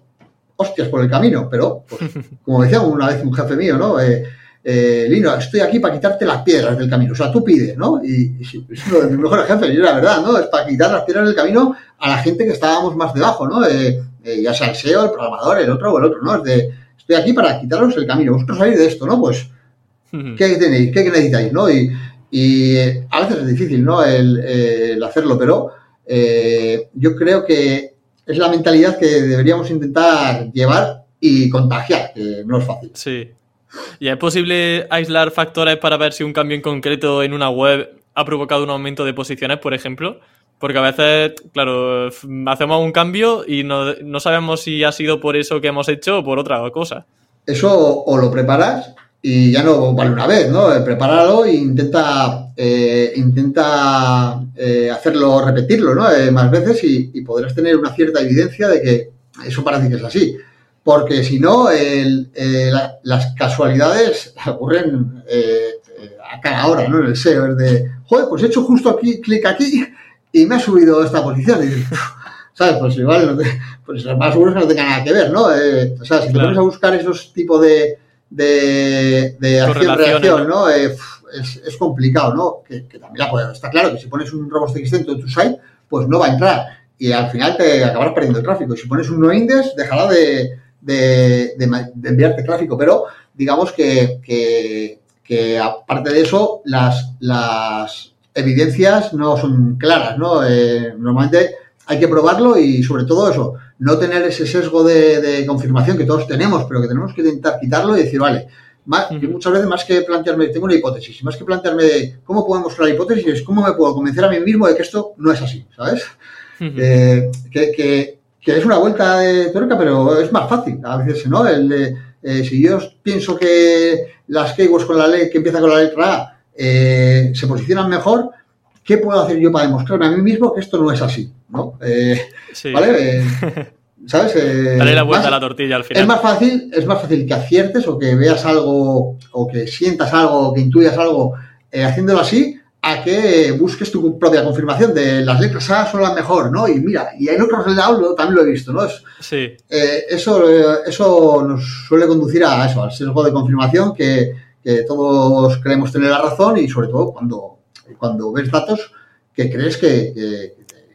hostias por el camino, pero, pues, *laughs* como decía una vez un jefe mío, ¿no? Eh, eh, Lino, estoy aquí para quitarte las piedras del camino. O sea, tú pides, ¿no? Y, es uno de mis mejores jefes, y la verdad, ¿no? Es para quitar las piedras del camino a la gente que estábamos más debajo, ¿no? Eh, eh, ya sea el SEO, el programador, el otro o el otro, ¿no? Es de, estoy aquí para quitaros el camino. Vosotros salir de esto, ¿no? Pues, ¿qué tenéis? ¿Qué necesitáis, no? Y, y a veces es difícil, ¿no? El, hacerlo, pero yo creo que es la mentalidad que deberíamos intentar llevar y contagiar, que no es fácil. Sí. *laughs* ¿Y es posible aislar factores para ver si un cambio en concreto en una web ha provocado un aumento de posiciones, por ejemplo? Porque a veces, claro, hacemos un cambio y no, sabemos si ha sido por eso que hemos hecho o por otra cosa. Eso o lo preparas y ya no vale una vez, ¿no? Eh, prepáralo e intenta, eh, intenta eh, hacerlo, repetirlo, ¿no? más veces y, podrás tener una cierta evidencia de que eso parece que es así porque si no, las casualidades ocurren eh, a cada hora, ¿no? En el SEO, es de, joder, pues he hecho justo aquí, clic aquí y me ha subido esta posición. Y, ¿sabes? Pues igual, no pues más seguro que no tenga nada que ver, ¿no? Eh, o sea, si te pones a buscar esos tipos de, de, de acción-reacción, ¿no? Eh, es, es, complicado, ¿no? Que, también la puedes, está claro que si pones un robot dentro de tu site, pues no va a entrar. Y al final te acabarás perdiendo el tráfico. Si pones un no index, dejará de, de, enviarte tráfico, pero digamos que, que, aparte de eso, las, las evidencias no son claras, ¿no? Eh, normalmente hay que probarlo y sobre todo eso, no tener ese sesgo de, confirmación que todos tenemos, pero que tenemos que intentar quitarlo y decir, vale, muchas veces más que plantearme, tengo una hipótesis, más que plantearme cómo podemos la hipótesis, es cómo me puedo convencer a mí mismo de que esto no es así, ¿sabes? Eh, que, que es una vuelta de tuerca, pero es más fácil a veces, ¿no? El eh, si yo pienso que las keywords con la ley que empieza con la letra A eh, se posicionan mejor, ¿qué puedo hacer yo para demostrarme a mí mismo que esto no es así? ¿no? Eh, ¿Vale? ¿Sabes? Darle la vuelta a la tortilla al final. Es más fácil, es más fácil que aciertes o que veas algo o que sientas algo o que intuyas algo haciéndolo así a que busques tu propia confirmación de las letras A son las mejor, ¿no? Y mira, y en otros lados también lo he visto, ¿no? sí. Eh, eso, eh, eso nos suele conducir a eso, al sesgo de confirmación que, todos creemos tener la razón y sobre todo cuando, cuando ves datos que crees que...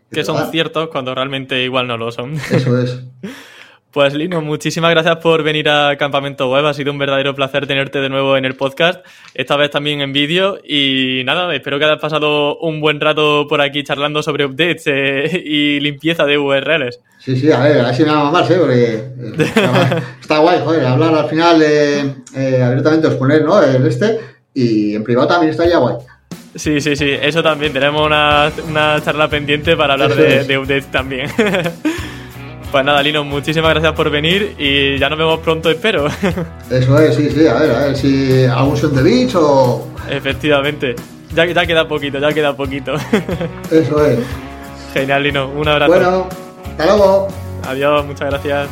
Que, son ciertos cuando realmente igual no lo son. Eso es. *laughs* Pues Lino, muchísimas gracias por venir a Campamento Web. Ha sido un verdadero placer tenerte de nuevo en el podcast, esta vez también en vídeo. Y nada, espero que hayas pasado un buen rato por aquí charlando sobre updates eh, *laughs* y limpieza de URLs. Sí, sí, a ver, a si me va más, ¿eh? Porque eh, está, guay, joder, hablar al final eh, abiertamente, exponer, ¿no? El este, y en privado también estaría guay. Sí, sí, sí, eso también. Tenemos una, charla pendiente para hablar de, de updates también. *laughs* Pues nada, Lino, muchísimas gracias por venir y ya nos vemos pronto, espero. *laughs* Eso es, sí, sí, a ver, a ver si algún son de beach o. Efectivamente. Ya, ya queda poquito, ya queda poquito. *laughs* Eso es. Genial, Lino. Un abrazo. Bueno, hasta luego. Adiós, muchas gracias.